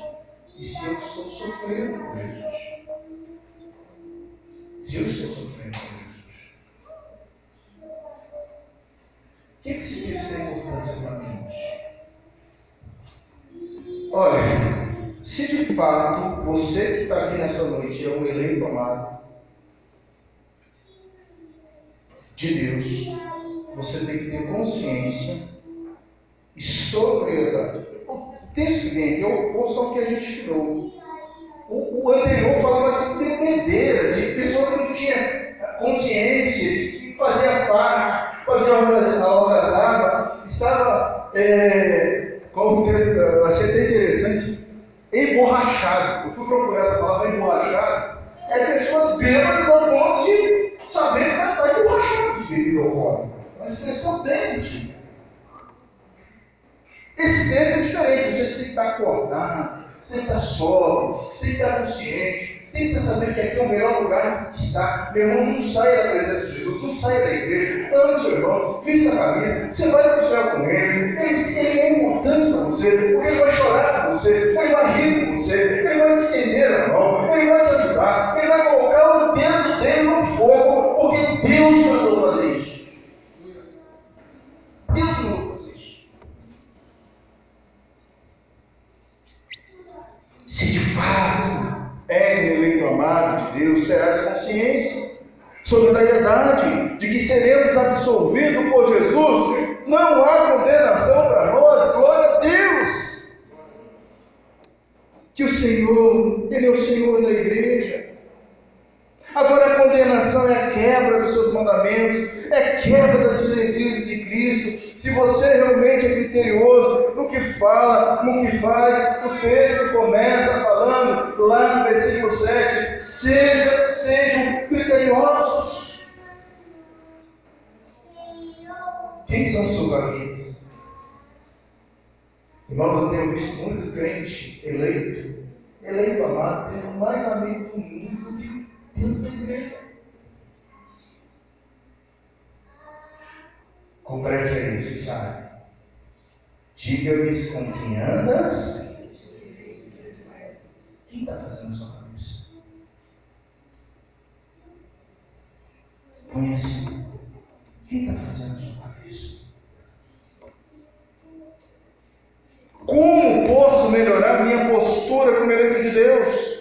Speaker 1: e se eu estou sofrendo por Jesus. Se eu estou sofrendo por Jesus. O que, que esse texto tem importância mim hoje? Olha, se de fato você que está aqui nessa noite é um eleito amado de Deus, você tem que ter consciência e sobriedade. O texto que vem é o oposto ao que a gente estudou. O, o anterior falava de bebedeira, de pessoas que não tinham consciência, de que fazia farra, fazia algazarra, estava. É, qual o texto? Eu achei até interessante. Emborrachado. Eu fui procurar essa palavra emborrachado. É pessoas bêbadas ao ponto de saber que vai estar emborrachado de bebida alcoólica. Uma expressão bem antiga. Esse texto é diferente, você tem que estar acordado, você tem que estar sóbrio, você tem que estar consciente, tem que saber que aqui é o melhor lugar de estar. Meu irmão, não saia da presença de Jesus, não saia da igreja, ame seu irmão, vista a camisa, você vai para o céu com ele. ele. Ele é importante para você, porque ele vai chorar com você, ele vai rir com você, ele vai estender a mão, ele vai te ajudar, ele vai colocar o dedo dele no fogo, porque Deus mandou fazer isso. Deus mandou fazer isso. Se de fato és eleito Deus, terás consciência, solidariedade de que seremos absolvidos por Jesus. Não há condenação para nós, glória a Deus. Que o Senhor, Ele é o Senhor da igreja. Agora a condenação é a quebra dos seus mandamentos, é quebra das diretrizes de Cristo. Se você realmente é criterioso no que fala, no que faz, o texto começa falando lá no versículo 7: seja, sejam criteriosos. Quem são seus amigos? Nós eu tenho visto muito crente eleito, eleito amado, tendo mais amigos do mundo Com preferência, sabe? Diga-me com quem andas. Quem está fazendo sua cabeça? Conhece? Quem está fazendo sua cabeça? Como posso melhorar minha postura como eleito de Deus?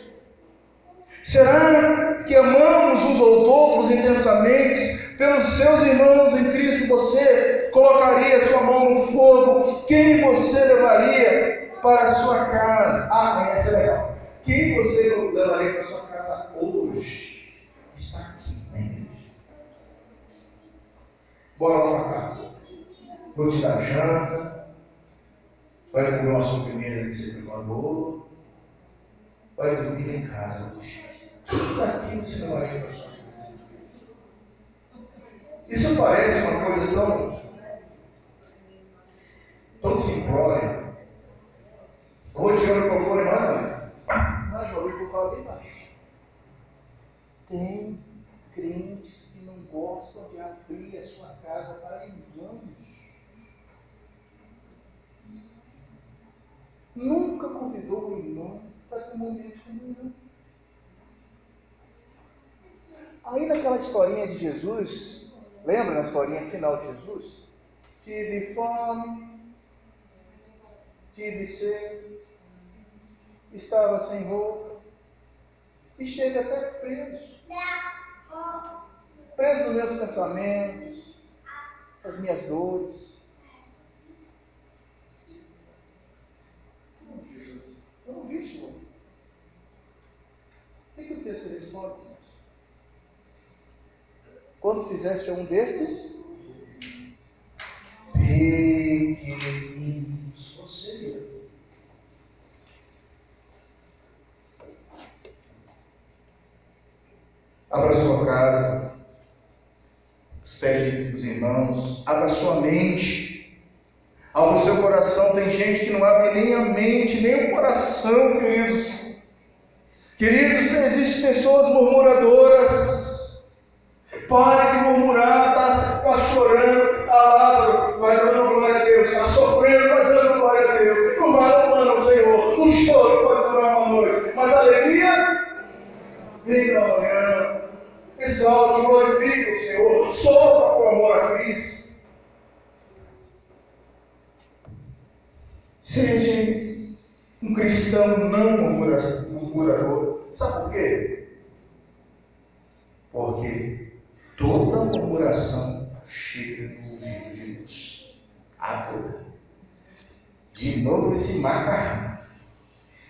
Speaker 1: Será que amamos uns aos outros intensamente? Pelos seus irmãos em Cristo, você colocaria sua mão no fogo? Quem você levaria para a sua casa? Ah, essa é legal. Quem você levaria para a sua casa hoje? Está aqui. Bora lá para casa. Vou te dar janta. Vai comer uma sobremesa que você preparou. Vai dormir em casa hoje. Tudo aquilo você não casa. Isso parece uma coisa tão, tão simplória. Vou tirar o microfone mais além. Mas vou ouvir falar bem baixo. Tem crentes que não gostam de abrir a sua casa para irmãos. Nunca convidou o irmão para ter um momento de comunhão. Aí naquela historinha de Jesus, lembra na historinha final de Jesus? Tive fome, tive sede, estava sem roupa, esteve até preso. Preso nos meus pensamentos, as minhas dores. Eu não vi isso. O que, que o texto responde? Quando fizeste um desses, pequeninos, você. Abra sua casa, despede dos irmãos, abra sua mente, abra o seu coração. Tem gente que não abre nem a mente, nem o coração, queridos. Queridos, existem pessoas murmuradoras Pare de murmurar, está tá chorando, está Lázaro, vai dando glória a Deus, está sofrendo, vai dando glória a Deus, não vai louvando ao Senhor, um choro pode durar uma noite, mas a alegria vem na manhã, exalte, glorifique o Senhor, sofra por amor a Cristo. Seja um cristão não murmurador. Sabe por quê? Porque Toda murmuração chega no ouvido de Deus. Adora. De novo esse macarrão.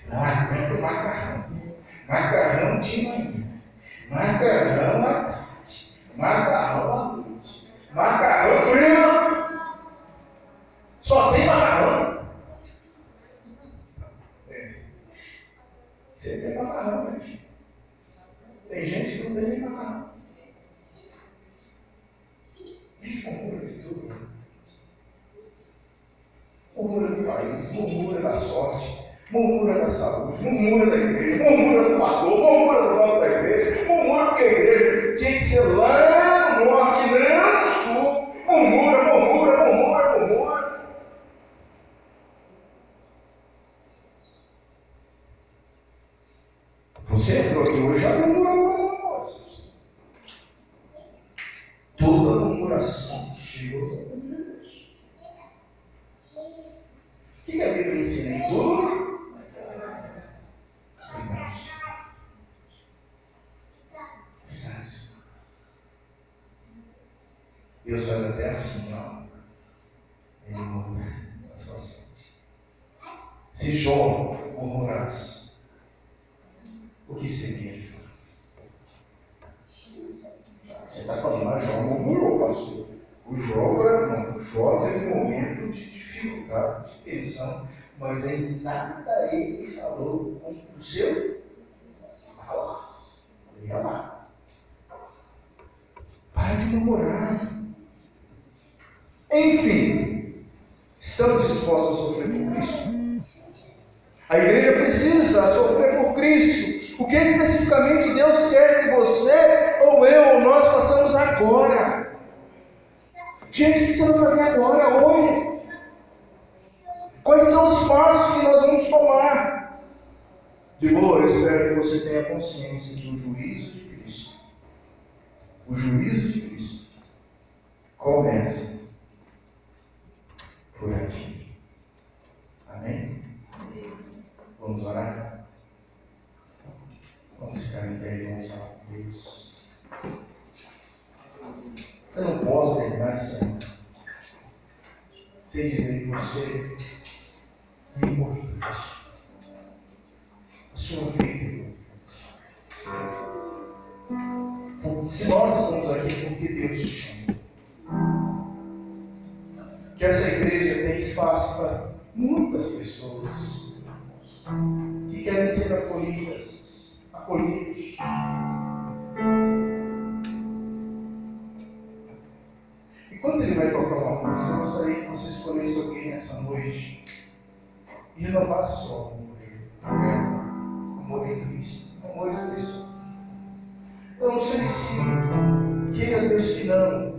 Speaker 1: Não aguento macarrão. Macarrão de manhã. Macarrão à tarde. Macarrão à noite. Macarrão primo. Só tem macarrão. É. Você tem macarrão, né? Tem gente que não tem nem macarrão. Murmura do país, murmura da sorte, murmura da saúde, murmura da igreja, murmura do pastor, murmura do banco da igreja, murmura porque a igreja tinha que ser lá no norte, não no sul. Murmura, murmura, murmura, murmura. Você entrou aqui hoje já murmurou alguma coisa. Toda murmuração chegou a Deus. O que a Bíblia ensina em tudo? Deus faz até assim, ó. Ele muda a situação. Se Jó murmurasse, o que seria? Você está falando, mas Jó murmurou, pastor. O Jó, não, o Jó teve um momento de dificuldade, de tensão, mas em nada ele falou com o seu falar. Ia lá. Para de murmurar. Enfim, estamos dispostos a sofrer por Cristo? A igreja precisa sofrer por Cristo. O que especificamente Deus quer que você, ou eu, ou nós façamos agora? Gente, o que você vai fazer agora, hoje? Quais são os passos que nós vamos tomar? De boa, eu espero que você tenha consciência que o juízo de Cristo, o juízo de Cristo, começa por aqui. Amém? Vamos orar? Vamos ficar em pé e vamos falar com Deus. Eu não posso terminar sem, sem dizer que você é importante. A sua vida é. Se nós estamos aqui porque Deus te chama que essa igreja para muitas pessoas que querem ser acolhidas, acolhidas. E quando ele vai tocar uma música, eu gostaria que você escolhesse alguém nessa noite e renovasse seu amor. Amor em Cristo, amor em Cristo. Eu não sei se queira Deus que.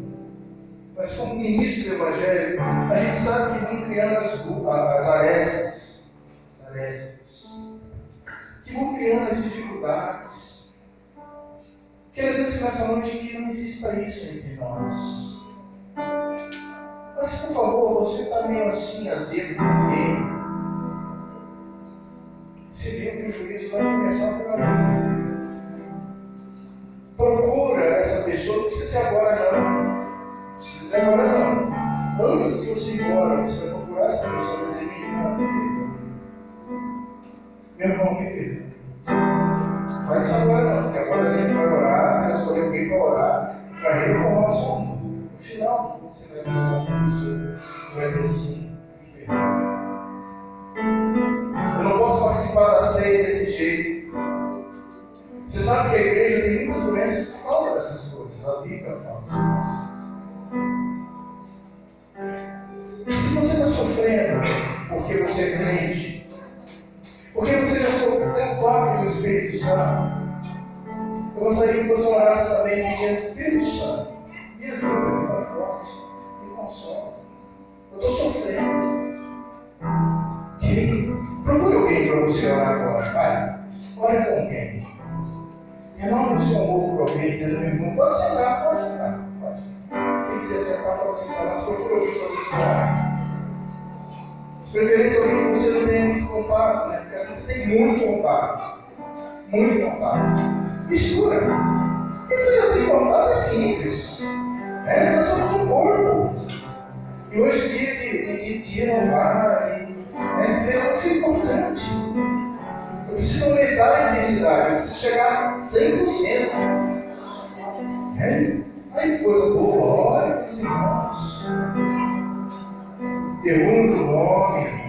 Speaker 1: Mas como ministro do Evangelho, a gente sabe que vão criando as, as arestas, as arestas, que vão criando as dificuldades. Quero Deus que nessa noite que não exista isso entre nós. Mas por favor, você está meio assim, azedo com alguém. Você viu que o juízo vai começar por ali. Procura essa pessoa, não precisa ser agora não não. Antes de você ir embora, você vai procurar essa pessoa e dizer, me perdoa. Meu irmão, me perdoa. Faz isso agora não, porque agora a gente vai orar, você escolher alguém para orar, para reformar o seu mundo. No final, você vai buscar essa pessoa e vai dizer assim, me perdoa. Eu não posso participar da ceia desse jeito. Você sabe que a Espírito Santo, eu gostaria que você orasse também pedindo Espírito Santo. Me ajuda, me conforte, me console. Eu estou sofrendo. Querido, procure alguém para você orar agora. Vai. Ore com alguém. Renova o seu amor por alguém, dizendo, irmão, pode sentar, pode sentar. Pode. Quem quiser sentar, pode sentar, mas procure alguém para você orar. De preferência alguém que você não tenha muito contato, né? Porque às vezes tem muito contato muito contato. Mistura. Né? Isso já tem contato, é simples. Né? Nós somos um corpo. E hoje em dia de, de, de, inovar e né, dizer como isso assim é importante. Eu preciso aumentar a intensidade, eu preciso chegar a 100%. Né? Aí coisa boa, olha os irmãos. Pergunta 9.